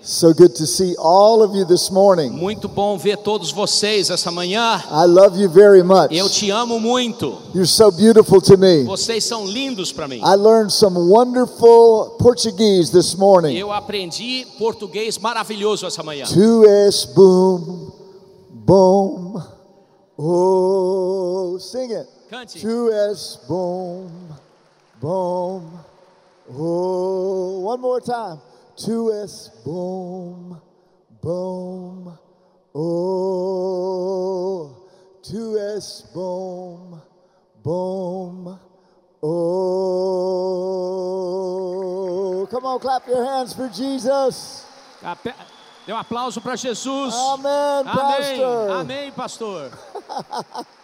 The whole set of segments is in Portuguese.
So good to see all of you this morning. Muito bom ver todos vocês essa manhã. I love you very much. Eu te amo muito. You're so beautiful to me. Vocês são lindos para mim. I learned some wonderful Portuguese this morning. Eu aprendi português maravilhoso essa manhã. Tu és boom, boom, oh, sing it. Cante. Tu és boom, boom, oh. One more time. Tu és boom, boom, oh. Tu és boom, boom, oh. Come on, clap your hands for Jesus. Dê um aplauso para Jesus. Amen, Amém. Pastor. Amém, pastor.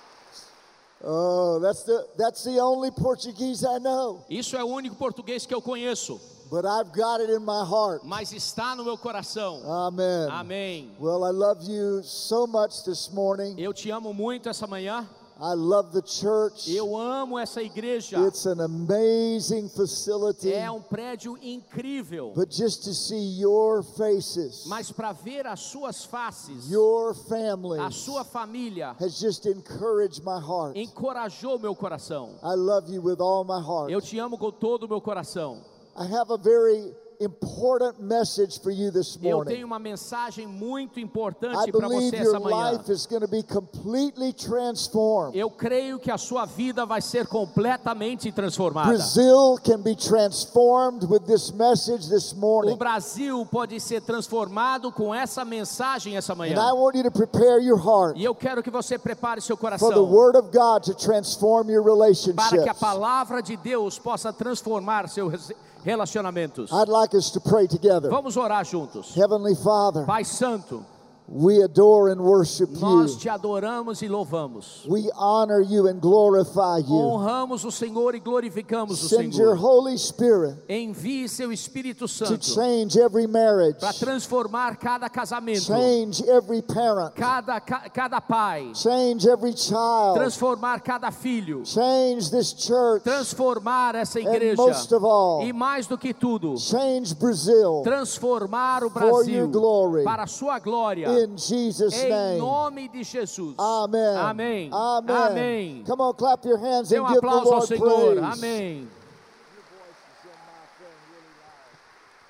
Oh, that's the that's the only Portuguese I know, Isso é o único português que eu conheço, but I've got it in my heart. mas está no meu coração. Amen. Amém. Well, I love you so much this morning. Eu te amo muito essa manhã. I love the church. Eu amo essa igreja. It's an amazing facility. É um prédio incrível. But just to see your faces, Mas para ver as suas faces, your family a sua família has just encouraged my heart. encorajou meu coração. I love you with all my heart. Eu te amo com todo o meu coração. I have a very important message for you this Eu morning. tenho uma mensagem muito importante para você essa manhã. life is going to be completely transformed. Eu creio que a sua vida vai ser completamente transformada. Brazil can be transformed with this message this O morning. Brasil pode ser transformado com essa mensagem essa And manhã. I want you to prepare your heart E eu quero que você prepare seu for the coração Word of God to transform your para que a relationships. palavra de Deus possa transformar seus relacionamentos. I'd like us to pray together. Vamos orar juntos. Heavenly Father, Pai Santo, we adore and worship nós you. te adoramos e louvamos. We honor you and glorify you. Honramos o Senhor e glorificamos o Send your Senhor. Holy Spirit Envie seu Espírito to Santo change every marriage, para transformar cada casamento, change every parent, cada, ca- cada pai, change every child, transformar cada filho, change this church, transformar essa and igreja most of all, e mais do que tudo, change Brazil transformar o For your Brasil glory. para a sua glória. In Jesus' Em name. nome de Jesus. Amen. Amém. Amen. Amém. Come on, clap your hands Dê and um give the Lord Senhor. praise. Amém.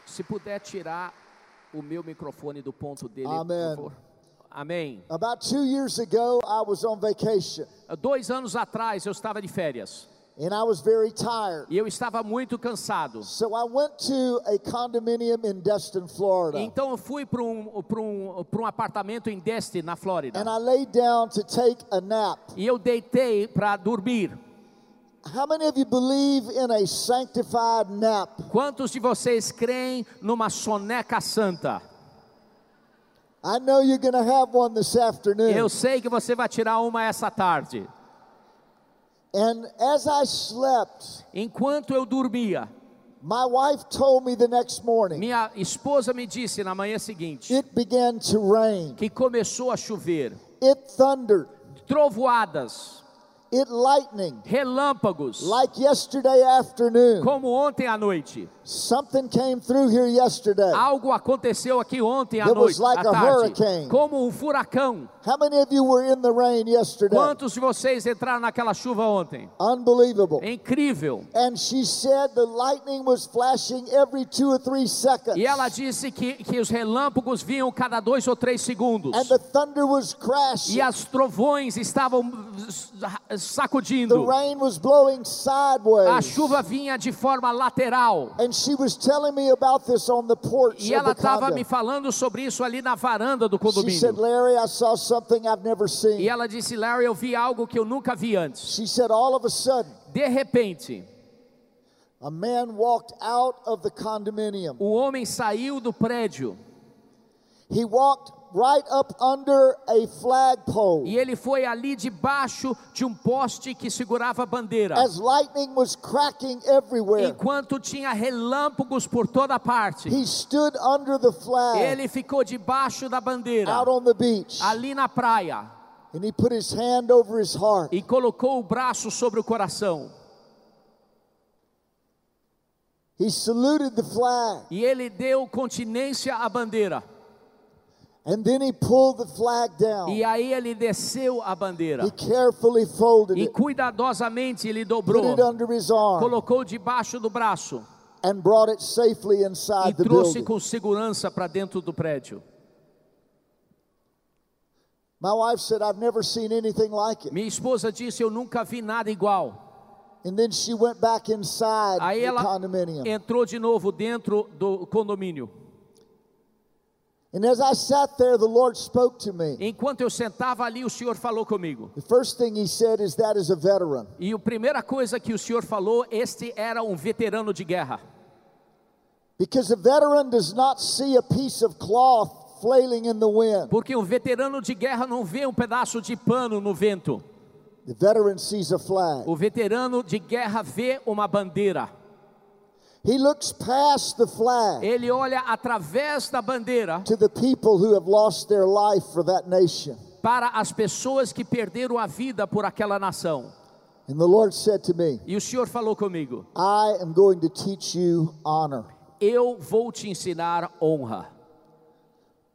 Se puder tirar o meu microfone do ponto dele, Amém. por favor. Amém. About two years ago, I was on vacation Dois anos atrás eu estava de férias and I was very tired. e eu estava muito cansado. So I went to a condominium in Destin, Florida. Então eu fui para um, pra um, pra um apartamento em Destin, na Flórida. And I laid down to take a nap. E eu deitei para dormir. How many of you believe in a sanctified nap? Quantos de vocês creem numa soneca santa? I know you're going to have one this afternoon. Eu sei que você vai tirar uma essa tarde. And as I slept, Enquanto eu dormia, my wife told me the next morning minha esposa me disse na manhã seguinte it began to rain. que começou a chover, It thundered. trovoadas, It lightning. relâmpagos, Like yesterday afternoon. como ontem à noite. Something came through here yesterday. Algo aconteceu aqui ontem à That was noite, like à a tarde, hurricane. como um furacão. How many of you were in the rain yesterday? Quantos de vocês entraram naquela chuva ontem? Unbelievable. Incrível. And she said the lightning was flashing every two or three seconds. E ela disse que, que os relâmpagos vinham cada dois ou três segundos. And the thunder was crashing. E as trovões estavam sacudindo. rain was blowing A sideways. chuva vinha de forma lateral. And she was telling me about this on the porch E ela estava me falando sobre isso ali na varanda do She said, condomínio. Larry, I saw something I've never E seen. ela disse, Larry, eu vi algo que eu nunca vi antes. She said, all of a sudden, De repente, a man walked out of the condominium o homem saiu do prédio He walked right up under a flagpole. E ele foi ali debaixo de um poste que segurava a bandeira. As lightning was cracking everywhere, Enquanto tinha relâmpagos por toda parte. he stood under the flag Ele ficou debaixo da bandeira, out on the beach ali na praia, and he put his hand over his heart. e colocou o braço sobre o coração. He saluted the flag E ele deu continência à bandeira. And then he pulled the flag down. E aí ele desceu a bandeira. He carefully folded E cuidadosamente ele put dobrou, it under his arm, colocou debaixo do braço and brought it safely e inside the trouxe building. com segurança para dentro do prédio. My wife said, I've never seen anything like it. Minha esposa disse: Eu nunca vi nada igual. And then she went back inside Aí the ela condominium. entrou de novo dentro do condomínio. And as I sat there, the Lord spoke to me. Enquanto eu sentava ali, o Senhor falou comigo. The first thing He said is, That is a veteran. E a primeira coisa que o Senhor falou, este era um veterano de guerra. Because a veteran does not see a piece of cloth flailing in the wind. Porque um veterano de guerra não vê um pedaço de pano no vento. The veteran sees a flag. O veterano de guerra vê uma bandeira. He looks past the flag Ele olha através da bandeira to the people who have lost their life for that nation. para as pessoas que perderam a vida por aquela nação. And the Lord said to me, E o Senhor falou comigo: I am going to teach you honor. Eu vou te ensinar honra.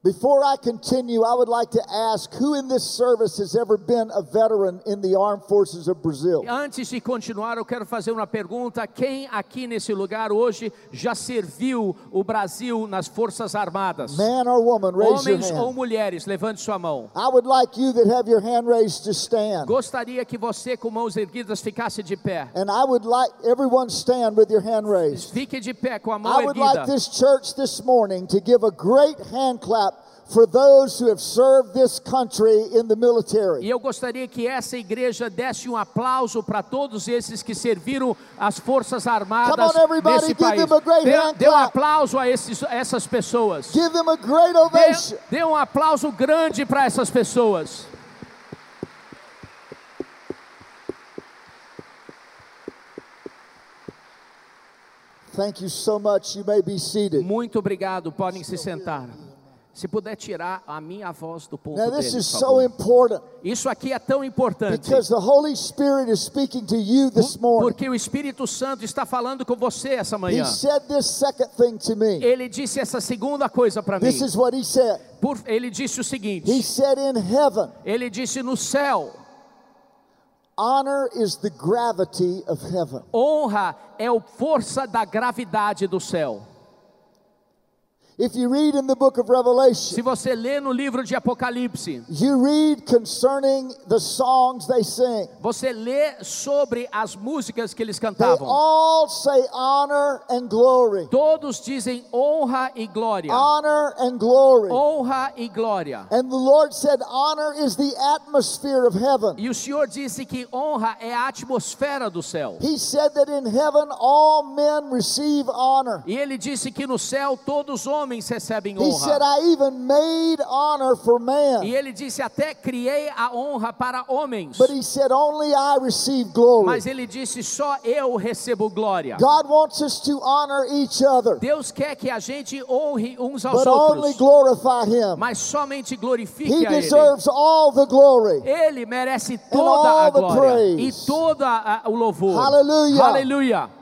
Before I continue, I would like to ask who in this service has ever been a veteran in the armed forces of Brazil? Antes de continuar, eu quero fazer uma pergunta: quem aqui nesse lugar hoje já serviu o Brasil nas Forças Armadas? Man or woman, raise your Homens ou mulheres, levante sua mão. I would like you that have your hand raised to stand. Gostaria que você, com mãos erguidas, ficasse de pé. And I would like everyone stand with your hand raised. Fique de pé com a mão I would like this church this morning to give a great hand clap for those who have served this country in the E military. eu gostaria que essa igreja desse um aplauso para todos esses que serviram as Forças Armadas Come on, everybody, nesse give país. them a great Dê, hand dê um aplauso a esses, essas pessoas. Give them a great Dê, ovation. dê um aplauso grande para essas pessoas. Thank you so much. You may be seated. Muito obrigado, podem se sentar. Se puder tirar a minha voz do ponto Now, this dele, is por so favor. important Isso aqui é tão importante. because the Holy Spirit is speaking to you this morning. Porque o Espírito Santo está falando com você essa He manhã. said this second thing to me. Ele disse essa segunda coisa para mim. This is what he said. Por- ele disse o He seguinte: said, In heaven, ele disse no céu, honor is the gravity of heaven. honra é a força da gravidade do céu. If you read in the book of Revelation, Se você lê no livro de Apocalipse, you read concerning the songs they sing. você lê sobre as músicas que eles They cantavam. all say honor and glory. Todos dizem honra e glória. Honor and glory. Honra e glória. And the Lord said, Honor is the atmosphere of heaven. E o Senhor disse que honra é a atmosfera do céu. He said that in heaven all men receive honor. E ele disse que no céu todos os homens recebem He said, honra. I even made honor for man. E ele disse até criei a honra para homens. But he said, Only I receive glory. Mas ele disse só eu recebo glória. God wants us to honor each other, Deus quer que a gente honre uns aos but only outros, glorify him. mas somente He glorifique a Ele. deserves all the glory. Ele merece toda a glória e todo o louvor. Aleluia.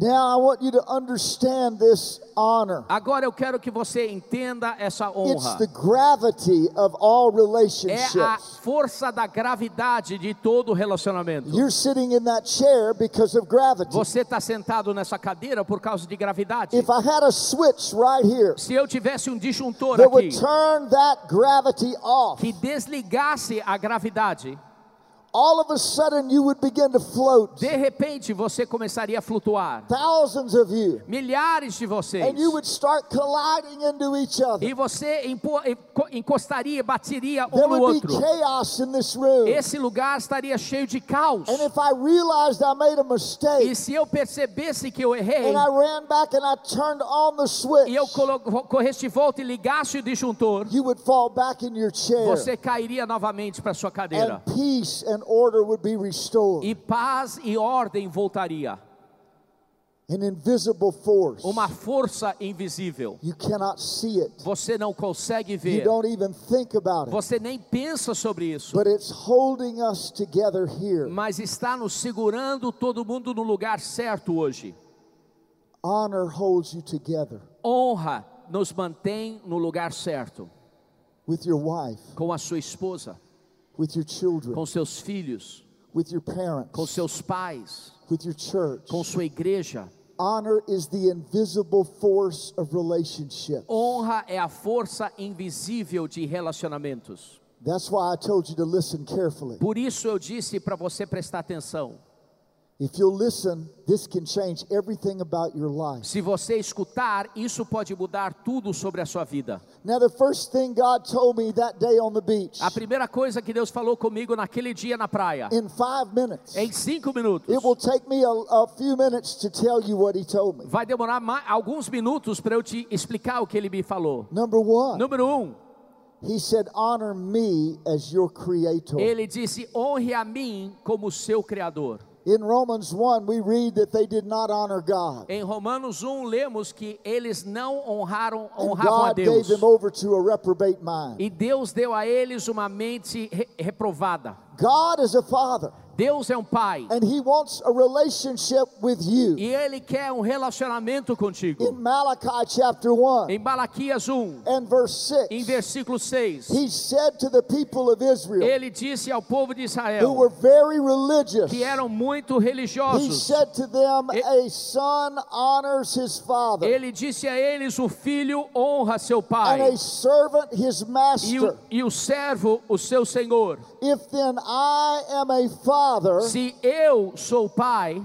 Now I want you to understand this honor. Agora eu quero que você entenda essa It's honra. the gravity of all É a relationships. força da gravidade de todo relacionamento. You're sitting in that chair because of gravity. Você está sentado nessa cadeira por causa de gravidade. If I had a switch right here Se eu tivesse um disjuntor aqui would turn that gravity off, que desligasse a gravidade, all of a sudden you would begin to float. De repente você começaria a flutuar. Thousands of you. Milhares de vocês. And you would start colliding into each other. E você encostaria, bateria There um no would be outro. chaos in this room. Esse lugar estaria cheio de caos. And if I realized I made a E mistake se eu percebesse que eu errei, and I ran back and I turned on the switch, e eu corresse de volta e ligasse o disjuntor, you would fall back in your chair. você cairia novamente para sua cadeira. and peace and order would be restored. E paz e ordem voltaria. An invisible force. Uma força invisível. You cannot see it. Você não consegue You ver. don't even think about it. Você nem pensa sobre isso. But it's holding us together here. Mas está nos segurando todo mundo no lugar certo hoje. Honor holds you together Honra nos mantém no lugar certo. with your wife, Com a sua esposa, with your children, com seus filhos, with your com parents, seus pais, with your church. com sua igreja. Honor is the invisible force of relationship. Honra é a força invisível de relacionamentos. That's why I told you to listen carefully. Por isso eu disse para você prestar atenção. Se você escutar, isso pode mudar tudo sobre a sua vida. Now, the first thing God told me that day on the beach, A primeira coisa que Deus falou comigo naquele dia na praia, in five minutes, em cinco minutos, it will take me a, a few minutes to tell you what He told me. vai demorar alguns minutos para eu te explicar o que ele me falou. Number one, Número um, He said, Honor me as your creator. ele disse: honre a mim como seu criador. In Romans 1, we read that they did not honor God. Em Romanos 1 lemos que eles não honraram, honravam a God gave Deus. them over to a reprobate mind. E Deus deu a eles uma mente re- reprovada. God is a father, Deus é um pai and He wants a relationship with you. e ele quer um relacionamento In contigo. Malachi chapter 1 Em Malaquias 1, and verse em 6, versículo 6, He said to the people of Israel, ele disse ao povo de who Israel, were very religious, que eram muito He religiosos, said to them, E- A son honors his father, ele disse a eles: o filho honra seu and pai, a servant his e master. o, e o servo o seu senhor. If then I am a father, Se eu sou pai,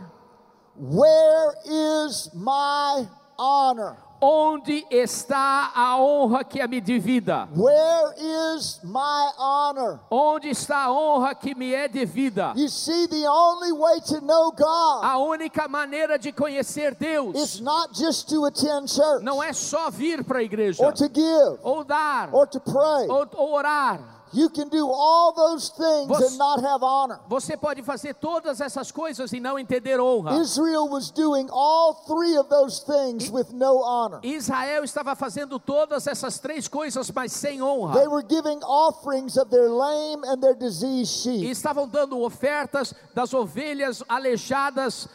where is my honor? onde está a honra que é me devida? Where is my honor? Onde está a honra que me é devida? You see, the only way to know God A única maneira de conhecer is Deus not just to attend church não é só vir para a igreja, or to give ou dar, or to pray. ou, ou orar. You can do all those things Você- and not have honor. Você pode fazer todas essas coisas e não entender honra. Israel was doing all three of those things with no honor. Israel estava fazendo todas essas três coisas, mas sem They honra. were giving offerings of their lame and their diseased E sheep. estavam dando ofertas das ovelhas aleijadas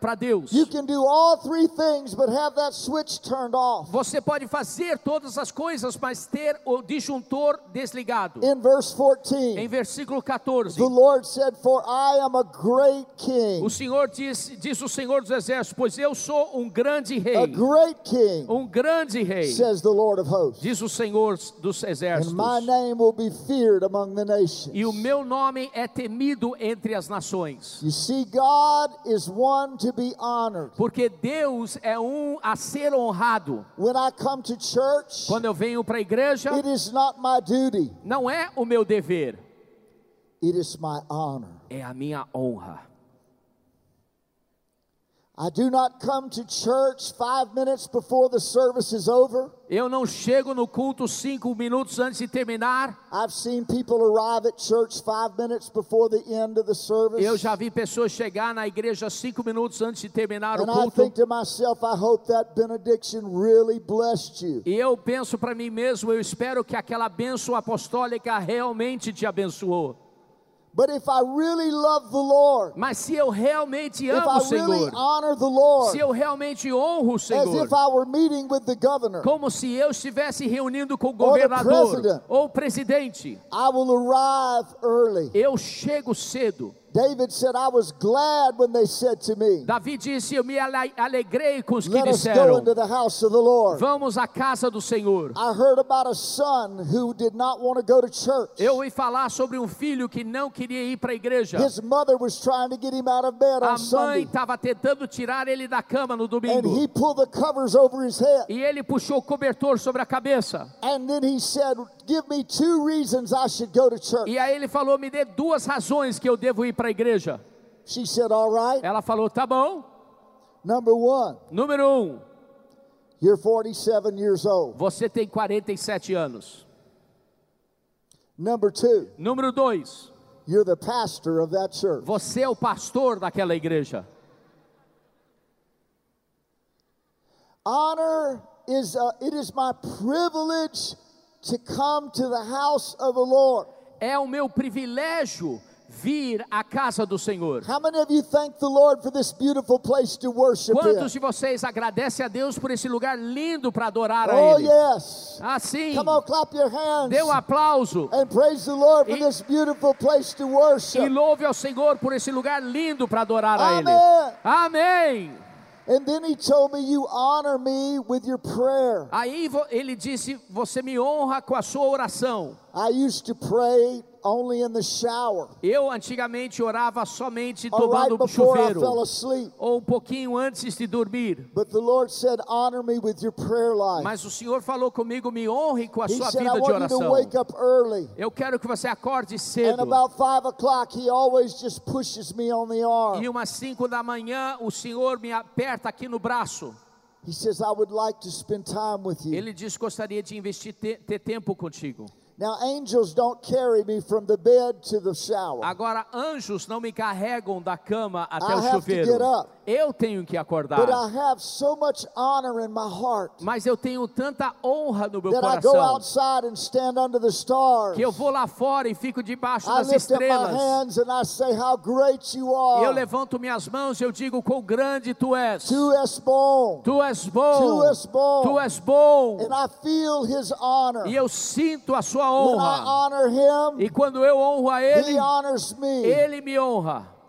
para Deus. You can do all three things, but have that switch turned off. Você pode fazer todas as coisas, mas ter o disjuntor desligado. In verse 14, Em versículo 14, the Lord said, For I am a great king, o Senhor diz, diz o Senhor dos Exércitos: Pois eu sou um grande a rei, great king, um grande rei, says the Lord of hosts. diz o Senhor dos And Exércitos. my name will be feared among the nations. E o meu nome é temido entre as nações. You see, God is one to be honored. Porque Deus é um a ser honrado. When I come to church, Quando eu venho para a igreja, it is not my duty, não é o meu dever, it is my honor. é a minha honra. I do not come to church five minutes before the service is over. Eu não chego no culto cinco minutos antes de terminar. I've seen people arrive at church five minutes before the end of the service. Eu já vi pessoas chegar na igreja cinco minutos antes de terminar o and I culto. think to myself, I hope that benediction really blessed you. E eu penso para mim mesmo, eu espero que aquela bênção apostólica realmente te abençoou. But if I really love the Lord, Mas se eu realmente amo o really Senhor, honor the Lord, se eu realmente honro o as Senhor, if I were meeting with the governor, como se eu estivesse reunindo com o Or the governador president. ou o presidente, I will arrive early. eu chego cedo. David said, I was glad when they said to me, Davi disse: Eu me ale- alegrei com os que Let us go disseram: into the house of the Lord. Vamos à casa do Senhor. I heard about a son who did not want to go to church. Eu ouvi falar sobre um filho que não queria ir para a igreja. His mother was trying to get him out of bed A on mãe estava tentando tirar ele da cama no and domingo. he pulled the covers over his head. E ele puxou o cobertor sobre a cabeça. And then he said, Give me two reasons I should go to church. E aí ele falou: Me dê duas razões que eu devo ir para a igreja. She said, All right. Ela falou: Tá bom. Number one, Número um, you're 47 years old. você tem 47 anos. Number two, Número dois, you're the pastor of that church. você é o pastor daquela igreja. Honor is, uh, it is my privilege to come to the house of the Lord. É o meu privilégio vir à casa do Senhor. How many of you thank the Lord for this beautiful place to worship Quantos de vocês agradecem a Deus por esse lugar lindo para adorar a Oh, Ele? yes. Assim, Come on, clap your hands dê um aplauso and praise the Lord for E- this beautiful place to e worship. louve ao Senhor por esse lugar lindo para adorar a Ele. Amen. Amém. And then he told me, You honor me with your prayer. Aí ele disse: Você me honra com a sua oração. I used to pray only in the shower Eu antigamente orava somente right tomando before I chuveiro fell asleep. ou um pouquinho antes de dormir. But the Lord said, Honor me with your prayer life. Mas o Senhor falou comigo: Me honre com a He sua said, I vida de want you to oração. wake up early. Eu quero que você acorde And cedo. about five o'clock, he always just pushes me on the arm. E umas 5 da manhã, o Senhor me aperta aqui no braço. He says, I would like to spend time with you. Ele diz: Gostaria de investir te- ter tempo contigo. Now, angels don't carry me from the bed to the shower. Agora, anjos não me carregam da cama até I o have to chuveiro. get up. Eu tenho que acordar. But I have so heart Mas eu tenho tanta honra no meu coração que eu vou lá fora e fico debaixo I das estrelas. say, Eu levanto minhas mãos e eu digo quão grande tu és. Tu és bom. Tu és bom. Tu és bom. Tu és bom. And I feel his honor. E eu sinto a sua honra. him, E quando eu honro a ele, ele me honra.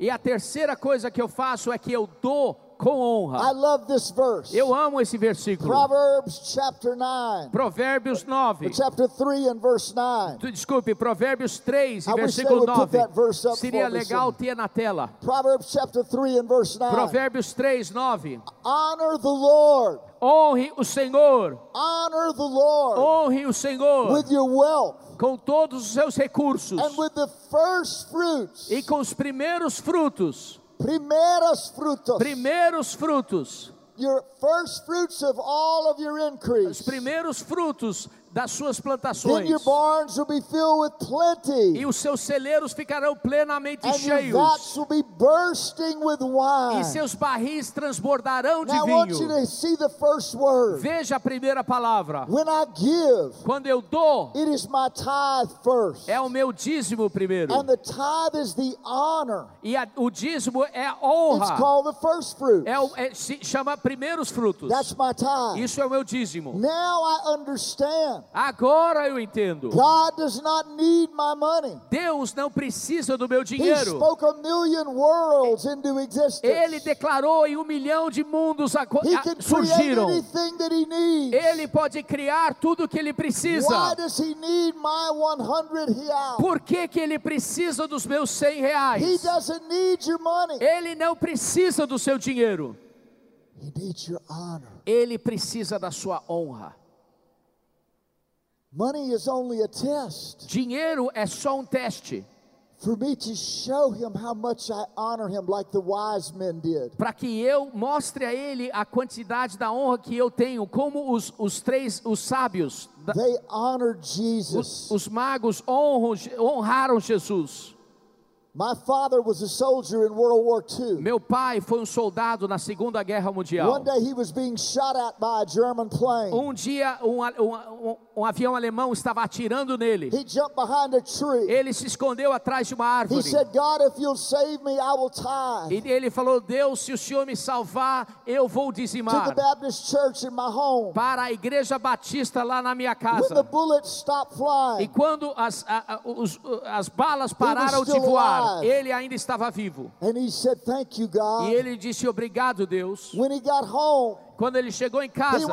E a terceira coisa que eu faço é que eu dou com I honra. love this verse. Eu amo esse versículo. Proverbs chapter 9, Provérbios 9. chapter 3 and verse 9. Tu- Desculpe, Provérbios 3, I wish versículo they would put 9. that verse up Seria legal ter na tela. Proverbs chapter 3 and verse 9. Provérbios 3, 9. Honor the Lord. Honre o Senhor, Honor the Lord honre o Senhor with your wealth com todos os seus recursos and with the first fruits. e com os primeiros frutos. Primeros frutos. Primeiros frutos. Your first fruits of all of your Os increase. primeiros frutos das suas plantações. your barns will be filled with plenty. E os seus celeiros ficarão plenamente cheios. vats will be bursting with wine. E seus barris transbordarão de Now I want you vinho. to see the first word. Veja a primeira palavra. When I give, Quando eu dou, it is my tithe first. é o meu dízimo primeiro. And the tithe is the honor. E a- o dízimo é a It's honra. called the first fruit. É o, é- se chama primeiros frutos. That's my tithe. Isso é o meu dízimo. Now I understand. Agora eu entendo. God does not need my money. Deus não precisa do meu He dinheiro. spoke a million worlds into existence. Ele declarou e um milhão de mundos He a- create surgiram. anything that he needs. Ele pode criar tudo o que ele Why precisa. does he need my 100 real? Por que, que ele precisa dos meus 100 He reais? doesn't need your money. Ele não precisa do seu dinheiro. He. Ele precisa da sua honra. Money is only a test Dinheiro é só um teste for me to show him how much I honor him, like the wise men did. para que eu mostre a ele a quantidade da honra que eu tenho, como os, os três, os sábios, They honored os, Jesus. os magos honram, honraram Jesus. Meu pai foi um soldado na Segunda Guerra Mundial. One day he was being shot at by a German plane. Um dia um, um, um- um avião alemão estava atirando nele. He jumped behind a tree. Ele se escondeu atrás de uma He árvore. said, God, if you'll save me, I will tithe E ele falou: Deus, se o Senhor me salvar, eu vou to the dizimar Baptist church in my home. para a igreja batista lá na minha When the casa. bullets stopped E quando as, a- os- as balas pararam de voar, alive. ele ainda estava vivo. and he said, Thank you, E God. ele disse: Obrigado, Deus. When he got home, Quando ele chegou em casa,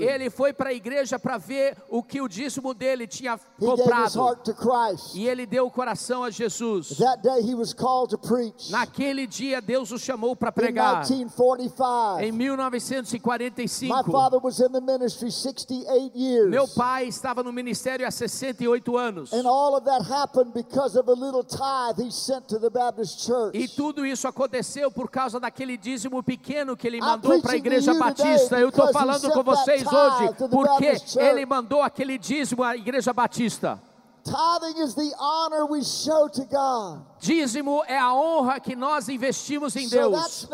ele foi para a igreja para ver o que o dízimo dele tinha comprado. E ele deu o coração a Jesus. That day he was called to preach. Naquele dia, Deus o chamou para In pregar. 1945, Em my 1945, father was in the ministry 68 years. meu pai estava no ministério há 68 anos. And all of that happened because of a little tithe he sent to the Baptist church. E tudo isso aconteceu por causa daquele dízimo pequeno que ele mandou para a igreja Batista. Eu estou falando com vocês hoje porque ele mandou aquele dízimo à igreja Batista. Tithing is the honor we show to God. Dízimo é a honra que nós investimos em Deus.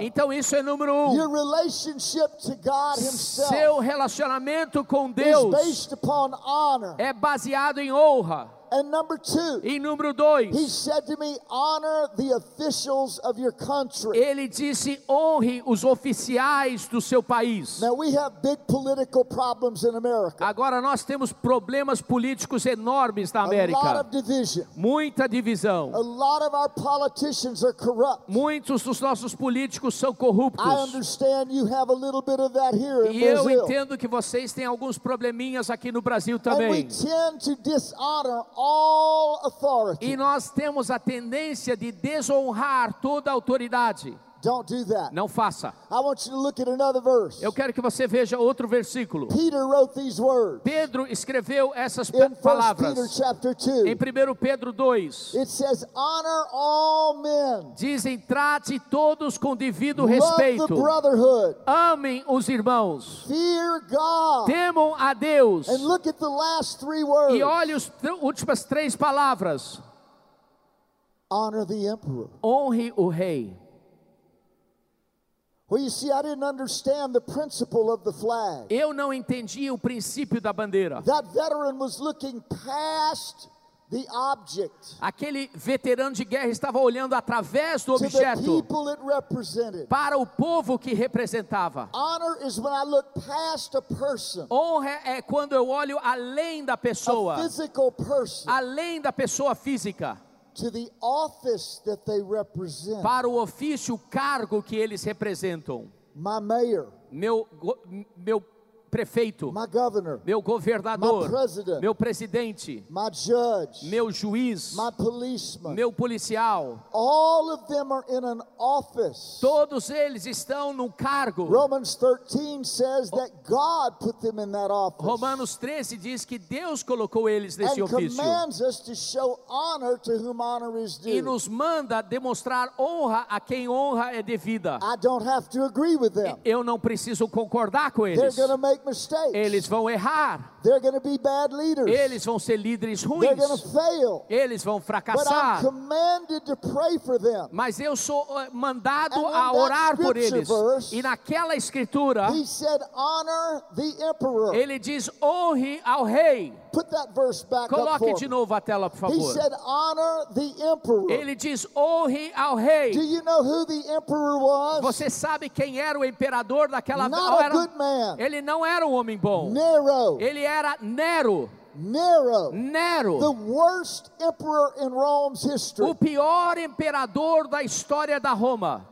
Então isso é número um. Your relationship to God Himself Seu relacionamento com Deus based upon honor. é baseado em honra. And number two, E número He dois, said to me, honor the officials of your country. ele disse: honre os oficiais do seu país. Now we have big political problems in America. Agora nós temos problemas políticos enormes na A lot América. of division. Muita A divisão. lot of our politicians are corrupt. Muitos dos nossos políticos são I corruptos. understand you have a little bit of that here in E eu entendo que vocês têm alguns probleminhas aqui no Brasil And we também. tend to dishonor all authority. E nós temos a tendência de desonrar toda autoridade. Don't do that. Não faça. I want you to look at another verse. Eu quero que você veja outro versículo. Peter wrote these words Pedro escreveu essas in 1 Peter palavras chapter em 2. 1 Pedro 2. It says, honor all men. Dizem: trate todos com devido Love the respeito. brotherhood. Amem os irmãos. Fear God. Temam a Deus. And look at the last three words. E olhe as últimas três palavras: Honor the emperor. honre o rei. Well, you see, I didn't understand the principle of the flag. Eu não entendi o princípio da bandeira. That veteran was looking past the object Aquele veterano de guerra estava olhando através do to the objeto people it represented. para o povo que representava. Honor is when I look past a person, Honra é quando eu olho além da a pessoa, physical person, além da pessoa física, to the office that they represent. para o ofício, o cargo que eles representam. My mayor, Meu, meu prefeito, my governor, meu governador, My president. meu presidente, my judge, meu juiz, my policeman. meu policial, All of them are in an office. todos eles estão num cargo. Romans 13 says that God put them in that office. Romanos 13 diz que Deus colocou eles nesse ofício e nos manda demonstrar honra a quem honra é devida. Eu não preciso concordar com eles. Make mistakes. Eles vão errar. They're going to be bad leaders. Eles vão ser líderes They're ruins. going to fail. Eles vão But I'm fracassar. commanded to pray for them. Mas eu sou eh, mandado And a orar por eles. verse, E naquela escritura, He said, honor the emperor. ele diz: honre ao rei. Put that verse back Coloque de novo a tela, por He favor. said, honor the emperor. Ele diz: honre ao rei. Do you know who the emperor was? Você sabe quem era o imperador daquela Not era- good man. Ele não era um homem bom. Nero. Ele era Nero. Nero. The Nero. worst emperor in Rome's history. O pior imperador da história da Roma.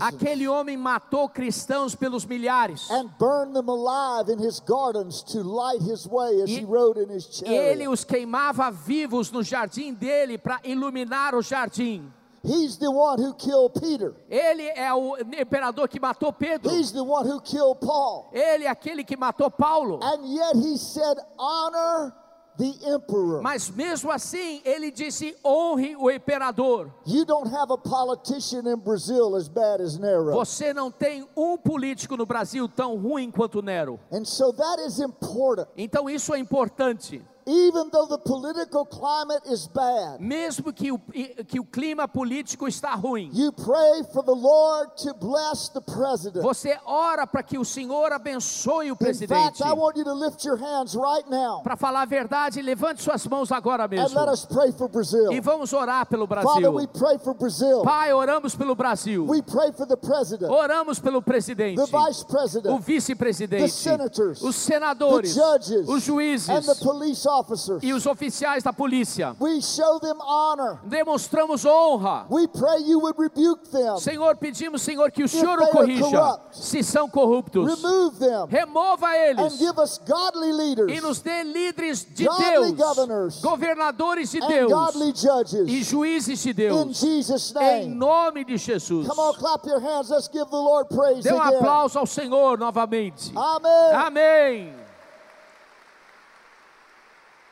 Aquele homem matou cristãos pelos milhares. and burned them alive in his gardens to light his way as E- he rode in his ele os queimava vivos no jardim dele para iluminar o jardim. He's the one who killed Peter. Ele é o imperador que matou Pedro. He's the one who killed Paul. Ele é aquele que matou Paulo. And yet he said, honor the emperor. Mas mesmo assim, ele disse: honre o imperador. You don't have a politician in Brazil as bad as Nero. Você não tem um político no Brasil tão ruim quanto Nero. And so that is important. Então isso é importante. Even though the political climate is bad, Mesmo que o, que o clima político está ruim, you pray for the Lord to bless the president. você ora para que o Senhor abençoe o presidente. fact, I want you to lift your hands right now Para falar a verdade, levante suas mãos agora and mesmo. let us pray for Brazil. E vamos orar pelo Father, we Brasil. pray for Brazil. Pai, oramos pelo Brasil. We pray for the president, Oramos pelo presidente, the vice o president, vice-presidente, the senators, os the senadores, judges, os and juízes the police officers. e os oficiais da polícia. We show them honor. Demonstramos honra. We pray you would rebuke them, Senhor, pedimos, Senhor, que o Senhor o corrija se são corruptos. remove them, Remova and eles give us godly e leaders nos dê líderes de Godly Deus, governors governadores de and Deus godly e judges. juízes de In Deus. Jesus' Em name. nome de Jesus. Come on, clap your hands. Let's give the Lord praise Dê um again. aplauso ao Senhor novamente. Amen. Amém. Honor is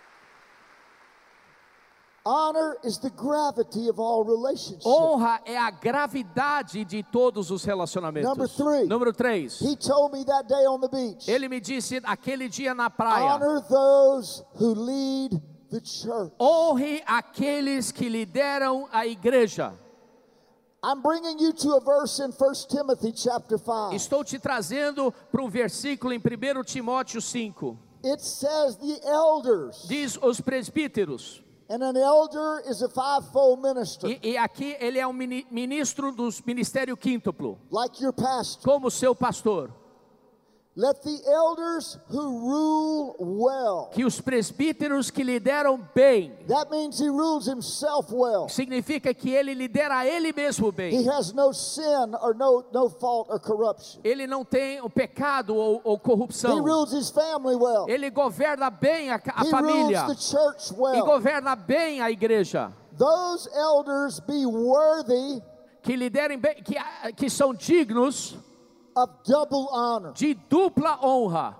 the gravity of all relationships. Honra é a gravidade de todos os relacionamentos. Number three. Número 3. He told me that day on the beach. Ele me disse aquele dia na praia: Honor those who lead the church. honre aqueles que lideram a igreja. I'm bringing you to a verse in 1 Timothy chapter 5. Estou te trazendo para um versículo em 1 Timóteo 5. It says the elders, Diz os presbíteros. And an elder is a fivefold minister, E, e aqui ele é um mini- ministro do ministério quíntuplo, like your pastor. como seu pastor. Let the elders who rule well. Que os presbíteros que lideram bem, That means he rules himself well. significa que ele lidera ele mesmo He bem. has no sin or no, no fault or corruption. Ele não tem o pecado ou, ou He corrupção. rules his family well. Ele governa bem a, a He família rules the church e well. governa bem a igreja. Those elders be worthy Que liderem bem, que, que são dignos of double honor. de dupla honra.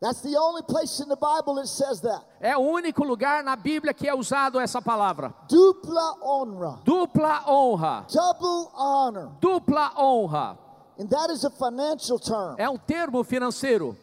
That's the only place in the Bible it says that. É o único lugar na Bíblia que é usado essa palavra. Dupla honra. Dupla honra. Double honor. Dupla honra. And that is a financial term. É um termo financeiro.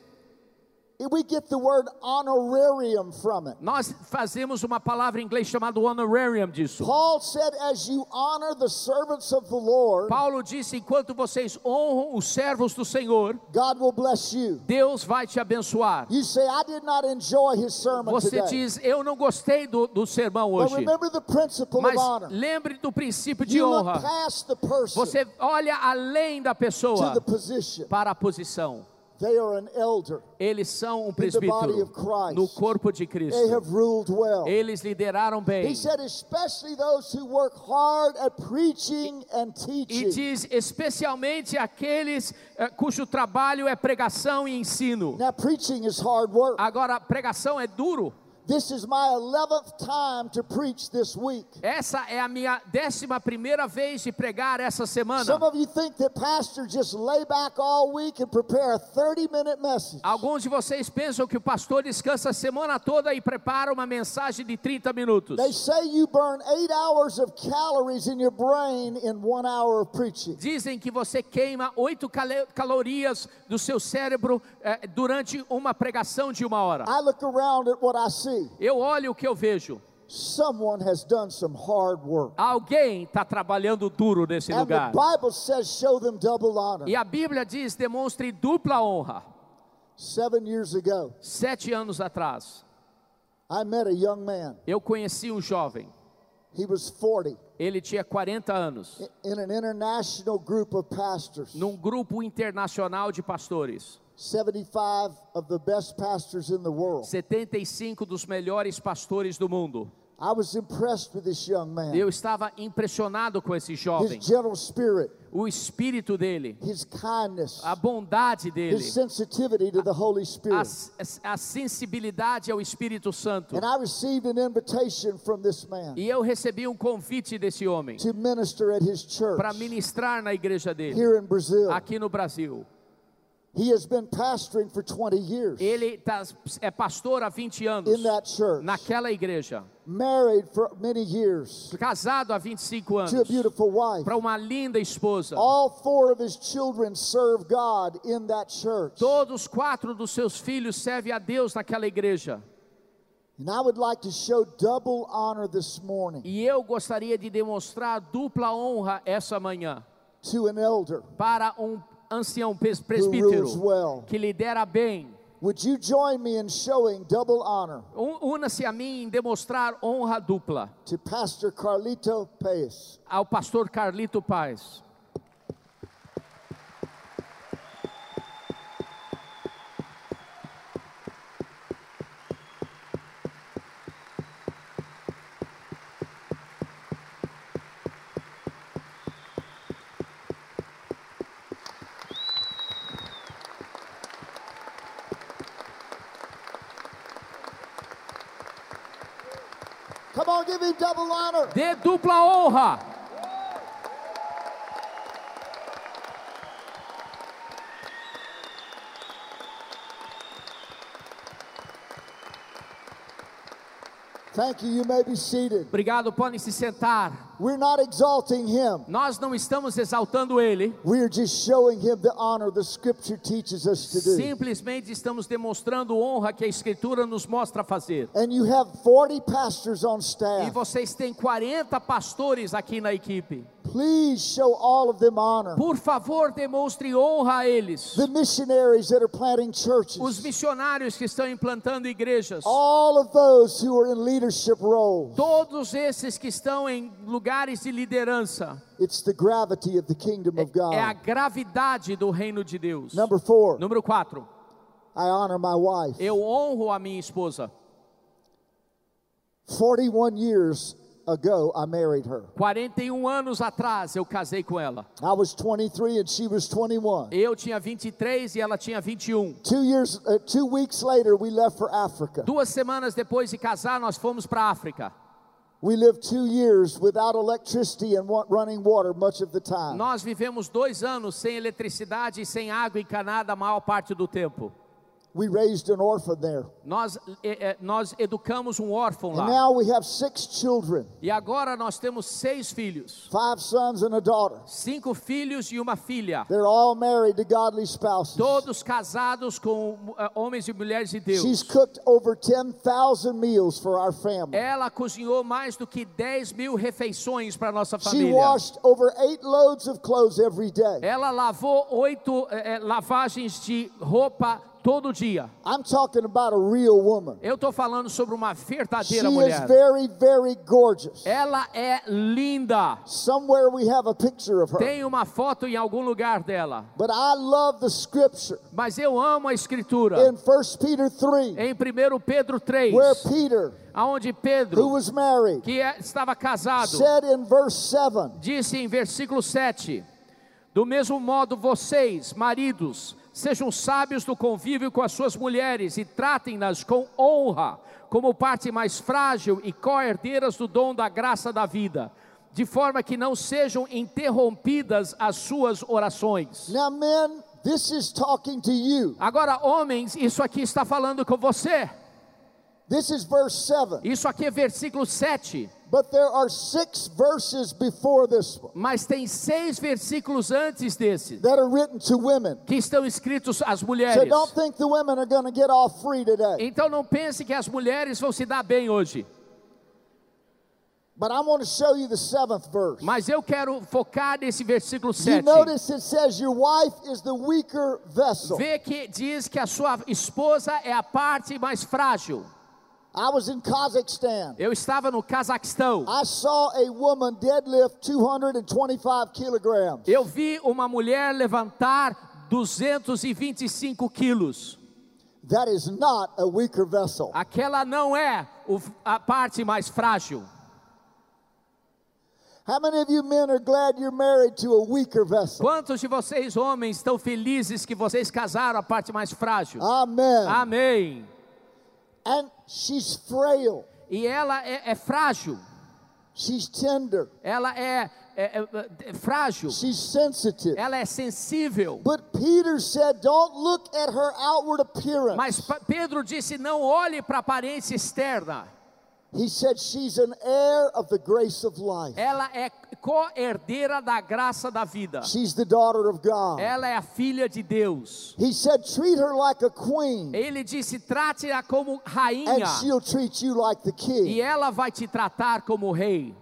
We get the word honorarium from it. Nós fazemos uma palavra em inglês chamada honorarium disso. Paul said, as you honor the servants of the Lord, Paulo disse: enquanto vocês honram os servos do Senhor, God will bless you. Deus vai te abençoar. You say, I did not enjoy his sermon Você today. diz: eu não gostei do, do sermão But hoje. remember the principle Mas of honor. lembre do princípio de You look honra. past the person Você olha além da to pessoa the position. para a posição. They are an elder. Eles são um presbítero no corpo de Cristo. Eles lideraram bem. He said, especially those who work hard at preaching and E teaching. diz especialmente aqueles eh, cujo trabalho é pregação e ensino. Now, preaching is hard work. Agora, pregação é duro. This is my 11th time to preach this week. Essa é a minha décima primeira vez de pregar essa semana. Some of you think that pastors just lay back all week and prepare a 30 minute message. Alguns de vocês pensam que o pastor descansa a semana toda e prepara uma mensagem de 30 minutos. They say you burn eight hours of calories in your brain in one hour of preaching. Dizem que você queima oito cale- calorias do seu cérebro eh, durante uma pregação de uma hora. I look around at what I see. Eu olho o que eu vejo. Someone has done some hard work. Alguém está trabalhando duro nesse And the lugar. Bible says, show them double honor. E a Bíblia diz: demonstre dupla honra. Seven years ago, Sete anos atrás, I met a young man. eu conheci um jovem. He was 40 Ele tinha 40 anos. in an international group of pastors. Num grupo internacional de pastores. 75 of the best pastors in the world. 75 dos melhores pastores do mundo. I was impressed with this young man. Eu estava impressionado com esse His jovem. gentle spirit, O espírito dele, his kindness, a bondade dele, his sensitivity to the Holy a, Spirit. a sensibilidade ao Espírito Santo. And I received an invitation from this man E eu recebi um convite desse homem to minister at his church para ministrar na igreja dele, here in Brazil. aqui no Brasil. Ele tá, é pastor há 20 anos in that church, naquela igreja. married for many years Casado há 25 anos. to a beautiful wife. Para uma linda esposa. All four of his children serve God in that church. Todos quatro dos seus filhos servem a Deus naquela igreja. And I would like to show double honor this morning E eu gostaria de demonstrar dupla honra essa manhã to an elder para um ancião presbítero well. que lidera bem. Would you join me in showing double honor Un- Una-se a mim em demonstrar honra dupla to Pastor Carlito Paes? ao pastor Carlito Paz. Dê dupla honra. Thank you. You may be seated. Obrigado, podem se sentar. We're not exalting him. Nós não estamos exaltando ele, We're just showing him the honor the scripture teaches us to do. simplesmente estamos demonstrando honra que a Escritura nos mostra fazer. And you have 40 pastors on E staff. vocês têm 40 pastores aqui na equipe. Please show all of them honor. Por favor, demonstre honra a eles. The missionaries that are planting Os churches. missionários que estão implantando igrejas. All of those who are in leadership roles. Todos esses que estão em lugares de liderança. It's the gravity of the kingdom of É a God. gravidade do reino de Deus. Number four, Número 4. I honor my wife. Eu honro a minha esposa. 41 years ago, I married her. 41 anos atrás eu casei com ela. I was 23 and she was 21. Eu tinha 23 e ela tinha 21. Two years, uh, two weeks later, we left for Africa. Duas semanas depois de casar, nós fomos para a África. We lived two years without electricity and running water much of the time. Nós vivemos dois anos sem eletricidade e sem água encanada a maior parte do tempo. We raised an orphan there. Nós, eh, eh, nós educamos um órfão And lá. now we have six children E agora nós temos seis filhos. five sons and a daughter. Cinco filhos e uma filha. They're all married to godly spouses. Todos casados com eh, homens e mulheres de Deus. She's cooked over 10,000 meals for our family. Ela cozinhou mais do que 10 mil refeições para nossa She família. washed over eight loads of clothes every day. Ela lavou oito eh, eh, lavagens de roupa todo dia. I'm talking about a real woman. Eu estou falando sobre uma She verdadeira is mulher. very, very gorgeous. Ela é linda. Somewhere we have a picture of her. Tem uma foto em algum lugar dela. But I love the scripture Mas eu amo a escritura. in 1 Peter 3 Em 1 Pedro 3, where Peter, aonde Pedro, married, que é- estava casado, said in verse 7 disse em versículo 7: Do mesmo modo, vocês, maridos, sejam sábios no convívio com as suas mulheres e tratem-nas com honra, como parte mais frágil e co-herdeiras do dom da graça da vida, de forma que não sejam interrompidas as suas orações. Now, men, this is talking to you. Agora, homens, isso aqui está falando com você. This is verse 7. Isso aqui é versículo 7. But there are six verses before this one Mas tem seis versículos antes desse that are written to women. que estão escritos às So mulheres. don't think the women are going to get off free today. Então não pense que as mulheres vão se dar bem hoje. But I want to show you the seventh verse. Mas eu quero focar nesse versículo You 7. notice it says your wife is the weaker vessel. Vê que diz que a sua esposa é a parte mais frágil. I was in Kazakhstan. Eu estava no Cazaquistão. I saw a woman deadlift 225 kilograms. Eu vi uma mulher levantar 225 quilos. That is not a weaker vessel. Aquela não é a parte mais frágil. How many of you men are glad you're married to a weaker vessel? Quantos de vocês, homens, estão felizes que vocês casaram a parte mais frágil? Amen. Amém. And she's frail. E ela é, é frágil, She's tender. ela é é, é, é frágil, She's sensitive. ela é sensível. But Peter said, Don't look at her outward appearance. Mas Pedro disse: não olhe para a aparência externa. He said, She's an heir of the grace of life. Ela é co-herdeira da graça da vida. She's the daughter of God. Ela é a filha de Deus. He said, Treat her like a queen, Ele disse: trate-a como and rainha, she'll treat you like the e king. ela vai te tratar como rei.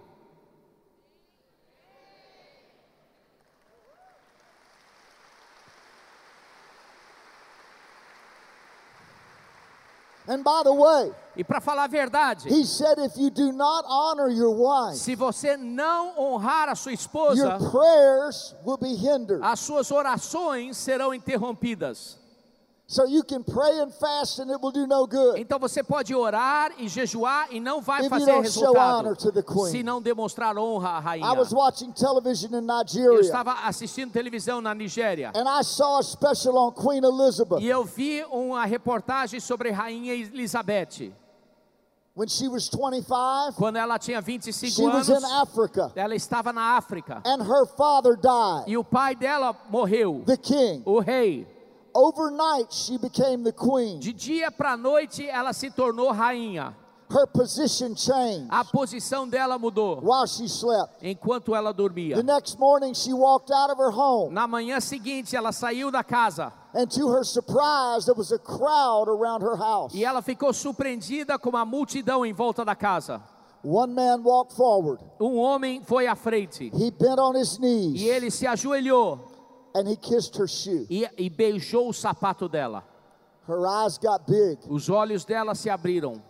And by the way, E para falar a verdade, he said, If you do not honor your wife, se você não honrar a sua your esposa, prayers will be hindered. as suas orações serão interrompidas. Então você pode orar e jejuar e não vai fazer resultado se não demonstrar honra à rainha. I was watching television in Eu Nigeria, estava assistindo televisão na Nigéria and I saw a special on Queen Elizabeth e eu vi uma reportagem sobre rainha Elizabeth. when she was 25. Quando ela tinha She 25 was in anos, Africa, ela estava na África and her father died, e o pai dela morreu, the king. o rei. Overnight, she became the queen. De dia para noite ela se tornou rainha. Her position changed A posição dela mudou while she slept. enquanto ela dormia. The next morning, she walked out of her home, Na manhã seguinte ela saiu da casa and to her surprise, there was a crowd around her house. e ela ficou surpreendida com uma multidão em volta da casa. One man walked forward. Um homem foi à frente He bent on his knees e ele se ajoelhou and he kissed her shoe. e, e beijou o sapato dela. Her eyes got big. Os olhos dela se abriram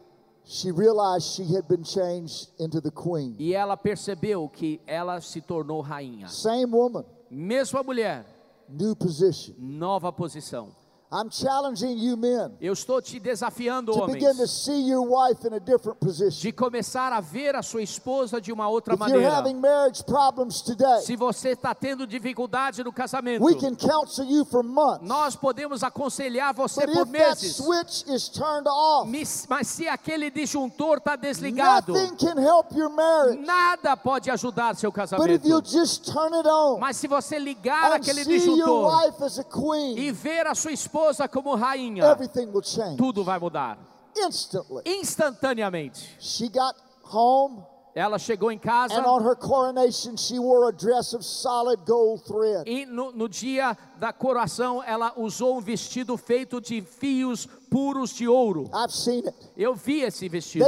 She realized she had been changed into the queen. e ela percebeu que ela se tornou rainha. Same woman, Mesma mulher, new position. nova posição. I'm challenging you men Eu estou te desafiando, to begin to see your wife in a different position. de começar a ver a sua esposa de uma outra If you're maneira. having marriage problems today, Se você está tendo dificuldade no casamento, we can counsel you for months. nós podemos aconselhar você But por if that meses. switch is turned off, Mas se aquele disjuntor está desligado, nothing can help your marriage. nada pode ajudar seu But if you casamento. just turn it on Mas se você ligar aquele your disjuntor wife as a e queen, ver a sua esposa como rainha, everything will change tudo vai mudar instantly. instantaneamente. She got home, Ela chegou em casa and on her coronation, she wore a dress of solid gold thread. e no, no dia da coroação ela usou um vestido feito de fios puros de ouro. I've seen it. Eu vi esse vestido.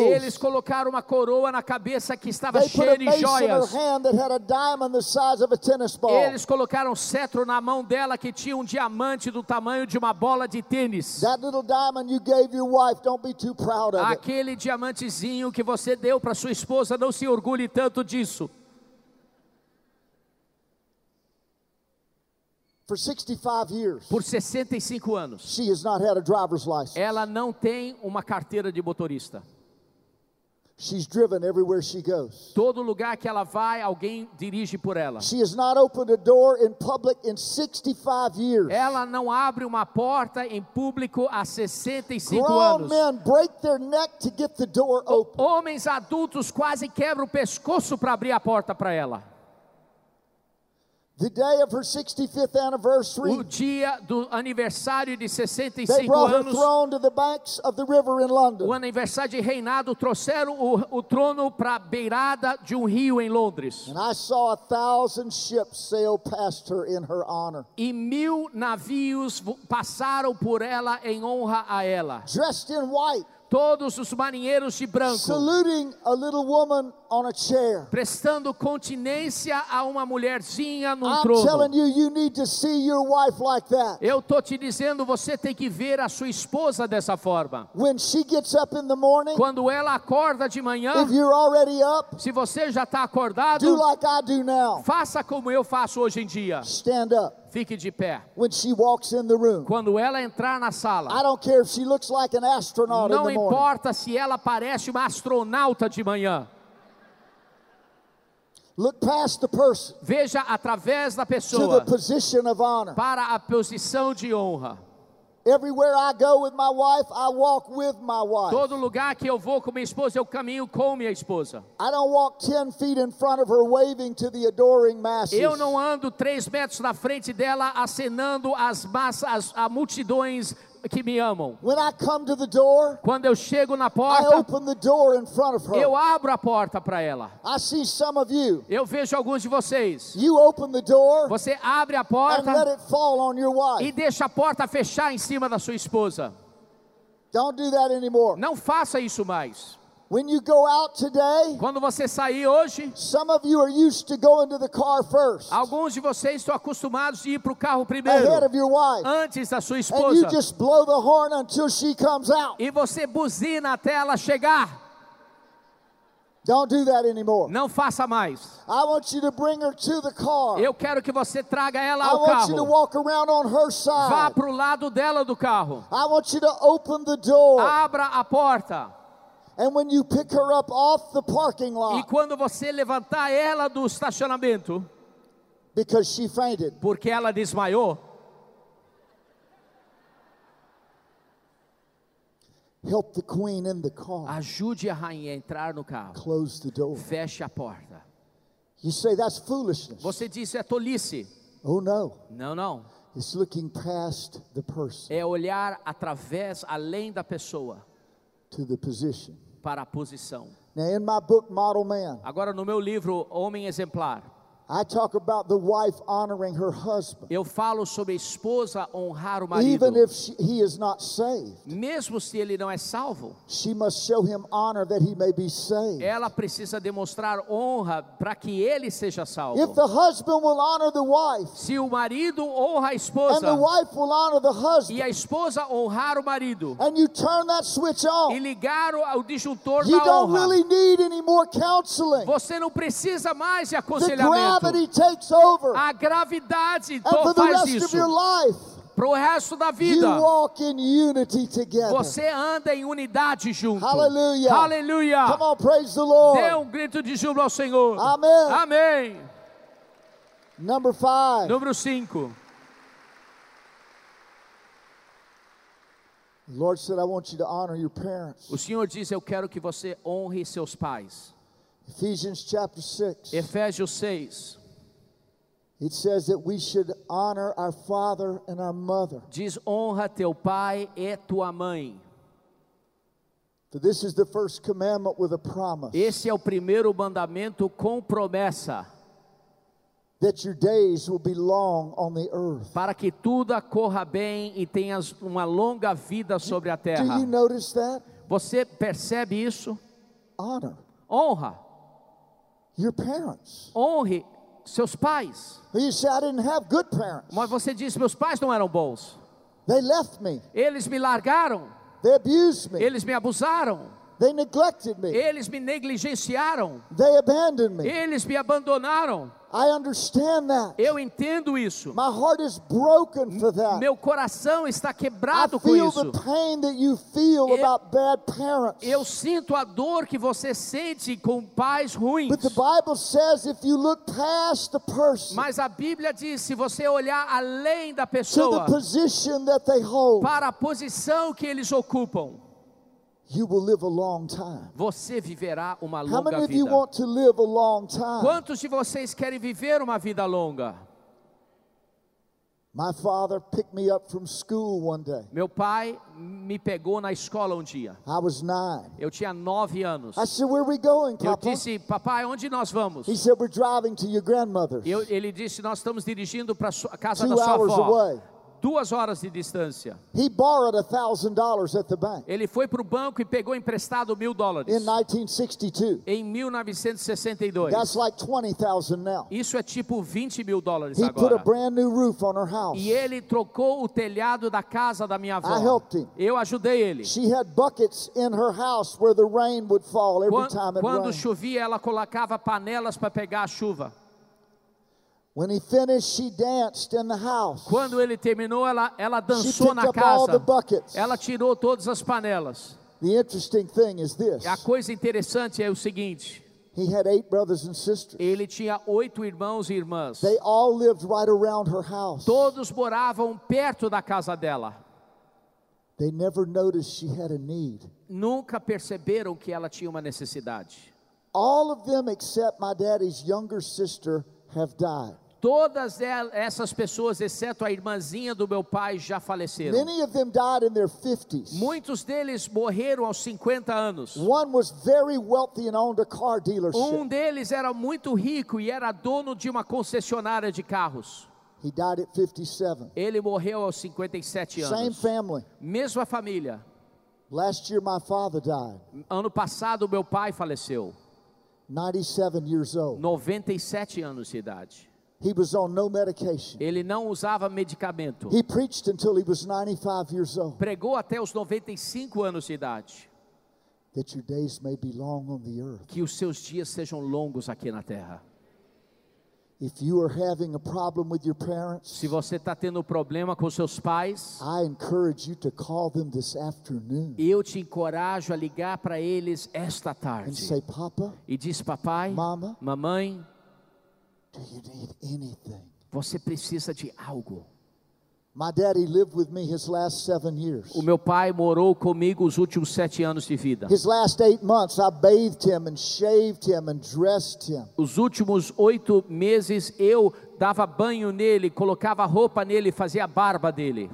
Eles colocaram uma coroa na cabeça que estava They cheia de joias. Eles colocaram um cetro na mão dela que tinha um diamante do tamanho de uma bola de tênis. That little diamond you gave your wife, don't be too proud of it. Aquele diamantezinho que você deu para sua esposa, não se orgulhe tanto disso. For 65 years, Por 65 anos, she has not had a driver's license. ela não tem uma carteira de motorista. She's driven everywhere she goes. Todo lugar que ela vai, alguém dirige por ela. She has not opened a door in public in 65 years. Ela não abre uma porta em público há 65 Grown anos. men break their neck to get the door open. Homens adultos quase quebram o pescoço para abrir a porta para ela. The day of her 65th anniversary, O dia do aniversário de they 65 brought her anos, throne to the banks of the river in o aniversário de reinado, trouxeram o, o trono para a beirada de um rio em Londres. And I saw a thousand ships sail past her in her honor. E mil navios passaram por ela em honra a ela. Dressed in white, Todos os marinheiros de branco, saluting a little woman on a chair. prestando continência a uma mulherzinha I'm trono. telling you, you need to see your wife like that. Eu tô te dizendo, você tem que ver a sua esposa dessa forma. When she gets up in the morning, Quando ela acorda de manhã, if you're already up, se você já está acordado, do like I do now. faça como eu faço hoje em dia. Stand up Fique de pé. when she walks in the room. Quando ela entrar na I sala, don't care if she looks like an astronaut in não the morning. importa se ela parece uma astronauta de manhã. Look past the person Veja através da to the pessoa position of honor. para a posição de honra. Everywhere I go with my wife, I walk with my wife. Todo lugar que eu vou com minha esposa, eu caminho com minha esposa. I don't walk 10 feet in front of her waving to the adoring masses. Eu não ando três metros na frente dela acenando as massas, a multidões que me amam. When I come to the door, Quando eu chego na I porta, open the door in front of her. eu abro a porta para ela. I see some of you. Eu vejo alguns de vocês. You open the door Você abre a and let porta it fall on your e deixa a porta fechar em cima da sua esposa. Don't do that anymore. Não faça isso mais. When you go out today, Quando você sair hoje, some of you are used to going to the car first, alguns de vocês estão acostumados de ir para o carro primeiro, ahead of your wife. antes da sua And you esposa. just blow the horn until she comes out. E você buzina até ela chegar. Don't do that anymore. Não faça mais. I want you to bring her to the car. Eu quero que você traga ela I ao want you to carro. walk around on her Vá side. para o lado dela do carro. I want you to open the door. Abra a porta. E quando você levantar ela do estacionamento, because she fainted, porque ela desmaiou, help the queen in the car. ajude a rainha a entrar no carro. Close the door. Feche a porta. You say that's foolishness. Você disse é tolice. Oh no. Não, não. It's looking past the person É olhar através, além da pessoa, to the position. para a posição. Now, in my book, Model Man, Agora, no meu livro Homem Exemplar, I talk about the wife honoring her husband, eu falo sobre a esposa honrar o marido. even if she, he is not saved. Mesmo se ele não é salvo, She must show him honor that he may be saved. ela precisa demonstrar honra para que ele seja If salvo. the husband will honor the wife, Se o marido honra a and esposa the wife will honor the e husband, a esposa honrar o marido and you turn that switch e on, ligar o, o disjuntor you da don't honra, really need any more counseling. você não precisa mais de aconselhamento. Gravity takes over, A gravidade faz rest of isso. your life, Para o resto da you vida, walk in unity together. você anda em unidade junto. Hallelujah. Aleluia. Come on, praise the Lord. Dê um grito de júbilo ao Senhor. Amém. Amém. Number five. Número 5. The Lord said, I want you to honor your parents. O Senhor diz: Eu quero que você honre seus pais. Ephesians chapter 6. Efésios 6 It says that we should honor our father and our mother. diz: Honra teu pai e tua mãe. For this is the first commandment with a promise Esse é o primeiro mandamento com promessa, that your days will be long on the earth. para que tudo corra bem e tenhas uma longa vida sobre a Do terra. you notice that? Você percebe isso? Honor Honra, your parents. honre seus pais. You say, I didn't have good parents. Mas você disse: Meus pais não eram bons. They left me. Eles me largaram, They abused me. eles me abusaram, They neglected me. eles me negligenciaram, They abandoned me. eles me abandonaram. I understand that. Eu entendo isso. My heart is broken for that. Meu coração está I quebrado com feel isso. the pain that you feel Eu- about bad parents. Eu sinto a dor que você sente com pais ruins. But the Bible says if you look past the person Mas a Bíblia diz: se você olhar além da to the pessoa, position that they hold, para a posição que eles ocupam, you will live a long time. você viverá uma How longa many of you vida. want to live a long time? Quantos de vocês querem viver uma vida longa? My father picked me up from school one day. Meu pai me pegou na escola um dia. I was nine. Eu tinha nove anos. I said, Where are we going, Eu Papa? disse, papai, onde nós vamos? He said, We're driving to your grandmother's. Eu, ele disse, nós estamos dirigindo para a casa Two da sua hours avó. away. Duas horas de distância. He borrowed a thousand dollars at the bank Ele foi para o banco e pegou emprestado mil dólares. in 1962. Em 1962. That's like 20,000 now. Isso é tipo 20 mil dólares He put a agora. brand new roof on her house. E ele trocou o telhado da casa da minha avó. I helped him. Eu ajudei ele. She had buckets in her house where the rain would fall every Quan- time it Quando rained. chovia, ela colocava panelas para pegar a chuva. When he finished, she danced in the house. Quando ele terminou, ela, ela dançou na up all the casa. Ela tirou todas as panelas. The interesting thing is this A coisa interessante é o seguinte: he had eight brothers and sisters. ele tinha oito irmãos e irmãs. They all lived right around her house. Todos moravam perto da casa dela. They never noticed she had a need. nunca perceberam que ela tinha uma necessidade. All of them except my daddy's younger sister have died. Todas essas pessoas, exceto a irmãzinha do meu pai, já faleceram. Many of them died in their 50s. Muitos deles morreram aos 50 anos. One was very wealthy and owned a car dealership. Um deles era muito rico e era dono de uma concessionária de carros. He died at 57. Ele morreu aos 57 Same anos. family. Mesma família. Last year, my father died, Ano passado, meu pai faleceu. 97 years old. 97 anos de idade. He was on no medication. Ele não usava medicamento. He preached until he was 95 years old. Pregou até os 95 anos de idade. That your days may be long on the earth. Que os seus dias sejam longos aqui na terra. If you are having a problem with your parents, Se você está tendo problema com seus pais, I encourage you to call them this afternoon eu te encorajo a ligar para eles esta and tarde. say, Papa, E diz, papai, Mama. mamãe, do you need anything? você precisa de algo. O meu pai morou comigo os últimos sete anos de vida. His last eight months, I bathed him and shaved him and dressed him. Os últimos oito meses eu dava banho nele, colocava roupa nele, fazia a barba dele.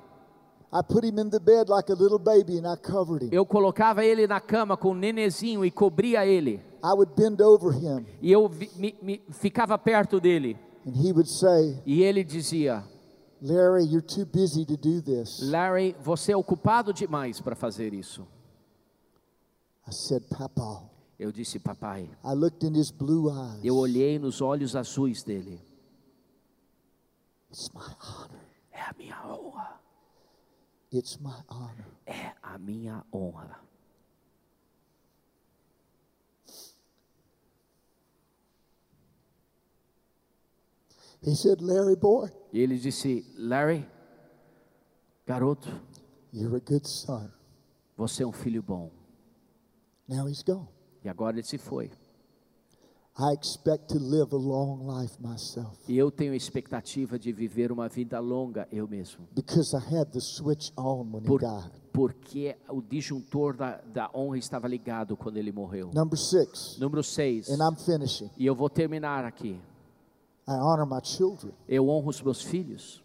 I put him in the bed like a little baby and I covered him. Eu colocava ele na cama com um nenezinho e cobria ele. I would bend over him E eu me- me- ficava perto dele. and he would say, E ele dizia: Larry, you're too busy to do this. Larry, você é ocupado demais para fazer isso. I said, Papa. Eu disse, papai. I looked in his blue eyes. Eu olhei nos olhos azuis dele. It's my honor. É a minha honra. It's my honor. É a minha honra. He said, Larry, boy, E ele disse: Larry, garoto, you're a good son. você é um filho bom. Now he's gone. E agora ele se foi. I expect to live a long life myself E eu tenho expectativa de viver uma vida longa eu mesmo. because I had the switch on when he Por, died. porque o disjuntor da, da honra estava ligado quando ele morreu. Number six, Número 6. and I'm finishing. E eu vou terminar aqui. I honor my children. Eu honro os meus filhos.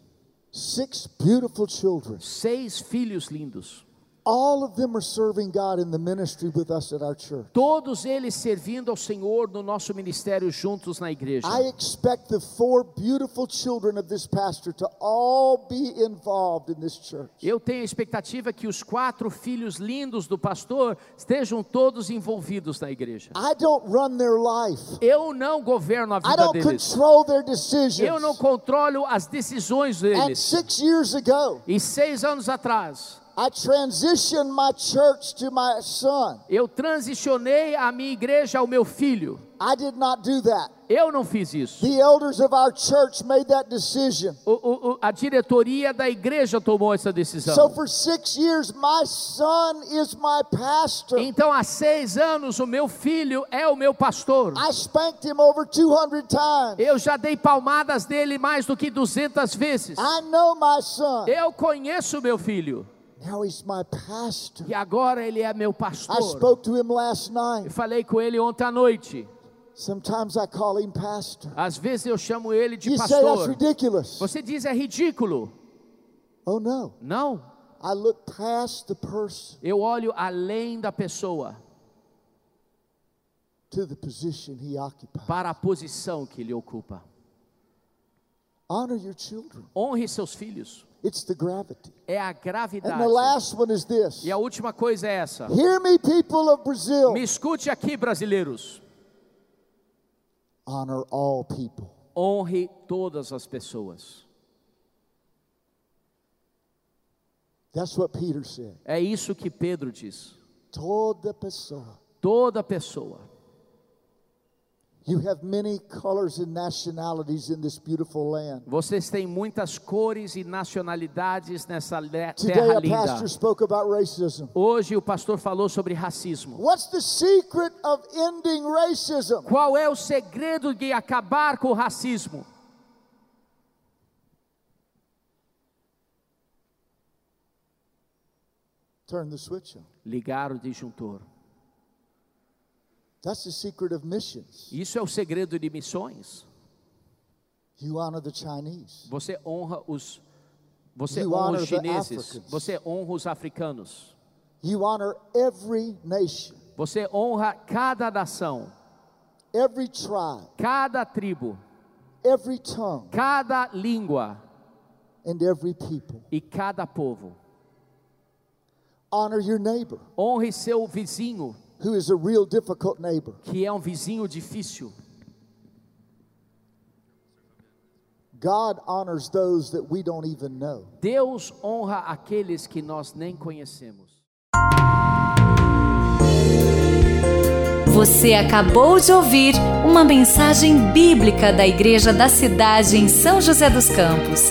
Six beautiful children. Seis filhos lindos. All of them are serving God in the ministry with us at our church. Todos eles servindo ao Senhor no nosso ministério juntos na igreja. I expect the four beautiful children of this pastor to all be involved in this church. Eu tenho a expectativa que os quatro filhos lindos do pastor estejam todos envolvidos na igreja. I don't run their life. Eu não governo a I vida don't deles. control their decisions. Eu não controlo as decisões And deles. six years ago, E seis anos atrás, I transitioned my church to my son. eu transicionei a minha igreja ao meu filho. I did not do that. Eu não fiz isso. The elders of our church made that decision. O- o- a diretoria da igreja tomou essa So decisão. for six years, my son is my pastor. Então, há seis anos, o meu filho é o meu pastor. I spanked him over 200 times. Eu já dei palmadas dele mais do que 200 vezes. I know my son. Eu conheço meu filho. Now he's my pastor. E agora ele é meu I pastor. spoke to him last Eu night. falei com ele ontem à noite. Sometimes I call him pastor. Às vezes eu chamo ele de You say that's pastor. ridiculous. Você diz é ridículo. Oh no. Não. I look past the person Eu olho além da pessoa to the position he occupies. para a posição que ele ocupa. Honor your children. Honre seus filhos. It's the gravity. É a And gravidade. the last one is this. E a última coisa é essa. Hear me, people of Brazil. Me escute aqui, brasileiros. Honor all people. Honre todas as pessoas. That's what Peter said. É isso que Pedro diz. Toda pessoa. Toda pessoa. You have many colors and nationalities in this beautiful land. Vocês têm muitas cores e nacionalidades nessa Today, terra pastor linda. spoke about racism. Hoje o pastor falou sobre racismo. What's the secret of ending racism? Qual é o segredo de acabar com o racismo? Turn the switch on. Ligar o disjuntor. That's the secret of missions. Isso é o segredo de missões. You honor the Chinese. Você honra os você You honra honor os chineses, você honra os africanos. You honor every nation, Você honra cada nação, every tribe, cada tribo, every tongue, cada língua and every people. e cada povo. Honor your neighbor, Honre seu vizinho, who is a real difficult neighbor. que é um vizinho difícil. God honors those that we don't even know. Deus honra aqueles que nós nem conhecemos. Você acabou de ouvir uma mensagem bíblica da Igreja da Cidade em São José dos Campos.